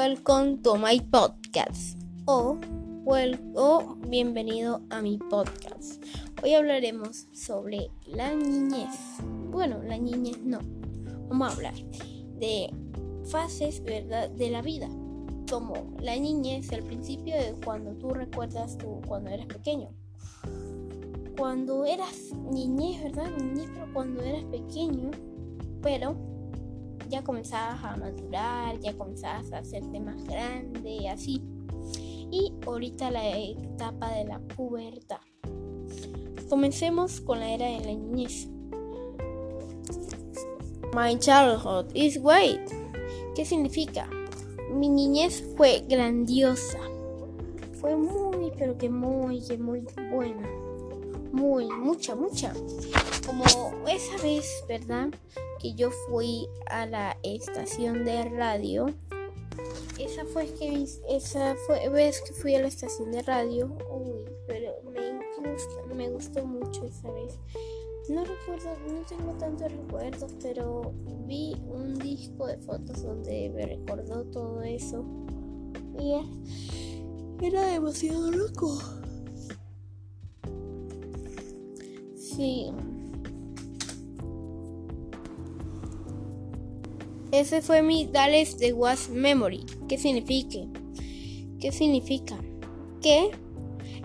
welcome to my podcast o, bienvenido a mi podcast. Hoy hablaremos sobre la niñez. Bueno, la niñez no. Vamos a hablar de fases, ¿verdad? De la vida. Como la niñez, al principio de cuando tú recuerdas tú cuando eras pequeño. Cuando eras niñez, ¿verdad? Niñez, pero cuando eras pequeño, pero ya comenzabas a madurar, ya comenzabas a hacerte más grande, así. Y ahorita la etapa de la pubertad. Comencemos con la era de la niñez. My childhood is great. ¿Qué significa? Mi niñez fue grandiosa. Fue muy, pero que muy, que muy buena. Muy, mucha, mucha. Como esa vez, ¿verdad? Que yo fui a la estación de radio. Esa fue que esa fue vez que fui a la estación de radio. Uy, pero me, me gustó mucho esa vez. No recuerdo, no tengo tantos recuerdos, pero vi un disco de fotos donde me recordó todo eso. Y era demasiado loco. Sí. Ese fue mi Dales de Was Memory. ¿Qué significa? ¿Qué significa? Que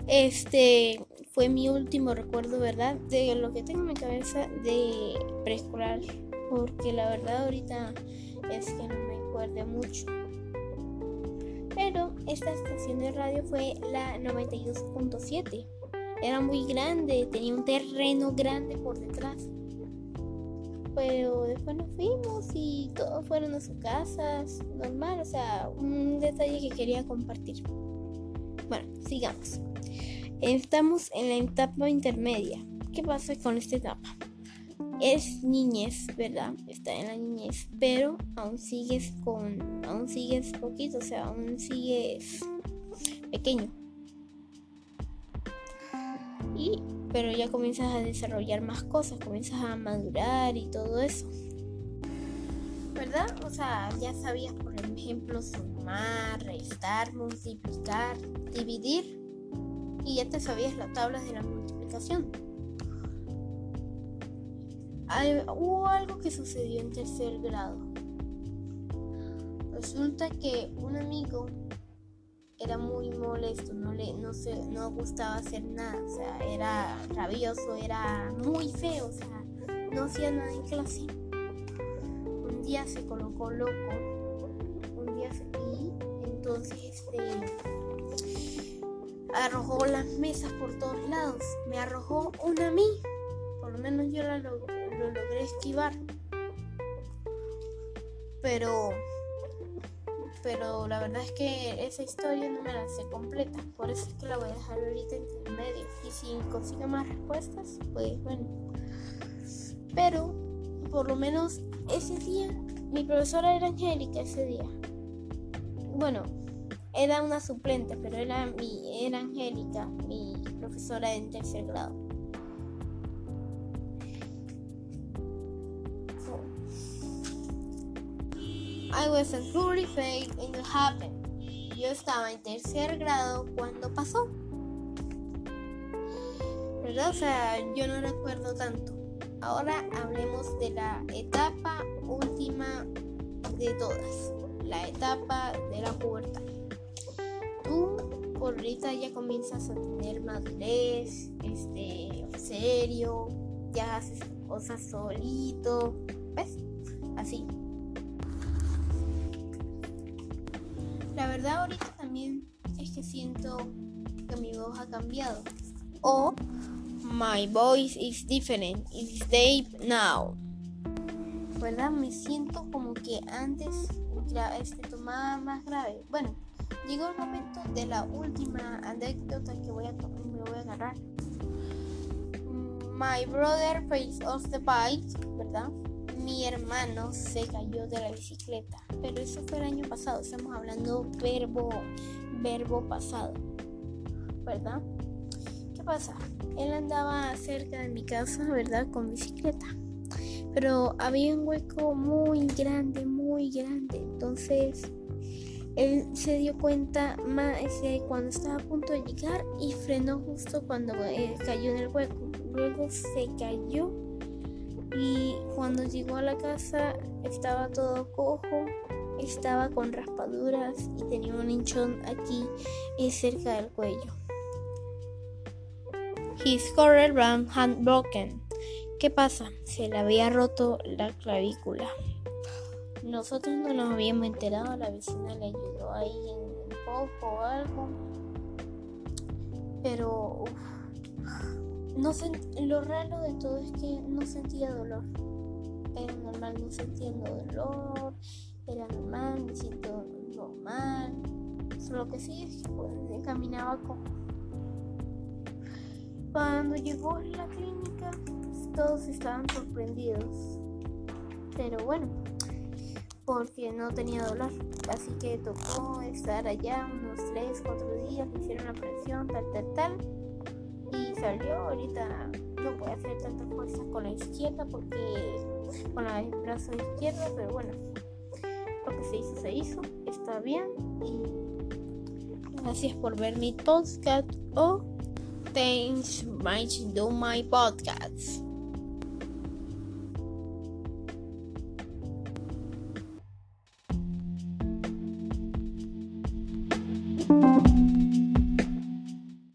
este fue mi último recuerdo, ¿verdad? De lo que tengo en mi cabeza de preescolar. Porque la verdad ahorita es que no me acuerdo mucho. Pero esta estación de radio fue la 92.7. Era muy grande, tenía un terreno grande por detrás pero después nos fuimos y todos fueron a sus casas, normal, o sea, un detalle que quería compartir. Bueno, sigamos. Estamos en la etapa intermedia. ¿Qué pasa con esta etapa? Es niñez, ¿verdad? Está en la niñez, pero aún sigues con, aún sigues poquito, o sea, aún sigues pequeño. Y pero ya comienzas a desarrollar más cosas, comienzas a madurar y todo eso. ¿Verdad? O sea, ya sabías, por ejemplo, sumar, restar, multiplicar, dividir y ya te sabías las tablas de la multiplicación. hubo algo que sucedió en tercer grado. Resulta que un amigo era muy molesto, no le no se no gustaba hacer nada, o sea, era rabioso, era muy feo, o sea, no hacía nada en clase. Un día se colocó loco, un día se y entonces este arrojó las mesas por todos lados, me arrojó una a mí, por lo menos yo lo, lo logré esquivar. Pero pero la verdad es que esa historia no me la sé completa, por eso es que la voy a dejar ahorita entre medio. Y si consigo más respuestas, pues bueno. Pero por lo menos ese día, mi profesora era Angélica ese día. Bueno, era una suplente, pero era mi, era Angélica, mi profesora en tercer grado. I was a fake and it happened. Yo estaba en tercer grado cuando pasó. ¿Verdad? O sea, yo no recuerdo tanto. Ahora hablemos de la etapa última de todas. La etapa de la pubertad. Tú por ahorita ya comienzas a tener madurez, este, serio, ya haces cosas solito, ¿ves? Así. La verdad ahorita también es que siento que mi voz ha cambiado. O My voice is different. It's deep now. ¿Verdad? Me siento como que antes este, tomaba más grave. Bueno, llegó el momento de la última anécdota que voy a, me voy a agarrar. My brother face off the bike, ¿verdad? Mi hermano se cayó de la bicicleta, pero eso fue el año pasado, estamos hablando verbo, verbo pasado, ¿verdad? ¿Qué pasa? Él andaba cerca de mi casa, ¿verdad? Con bicicleta, pero había un hueco muy grande, muy grande, entonces él se dio cuenta más cuando estaba a punto de llegar y frenó justo cuando eh, cayó en el hueco. Luego se cayó y cuando llegó a la casa estaba todo cojo, estaba con raspaduras y tenía un hinchón aquí y cerca del cuello. His correct ram had broken. ¿Qué pasa? Se le había roto la clavícula. Nosotros no nos habíamos enterado, la vecina le ayudó ahí en un poco o algo. Pero no lo raro de todo es que no sentía dolor. Era normal, no sintiendo dolor. Era normal, me siento normal. Solo que sí es que pues, caminaba como. Cuando llegó a la clínica, todos estaban sorprendidos. Pero bueno, porque no tenía dolor. Así que tocó estar allá unos 3, 4 días, le hicieron la presión, tal, tal, tal. Y salió. Ahorita no puede hacer tanta fuerza con la izquierda porque con el brazo izquierdo, pero bueno, lo que se hizo, se hizo. Está bien. Y gracias por ver mi podcast o thanks for do my podcast.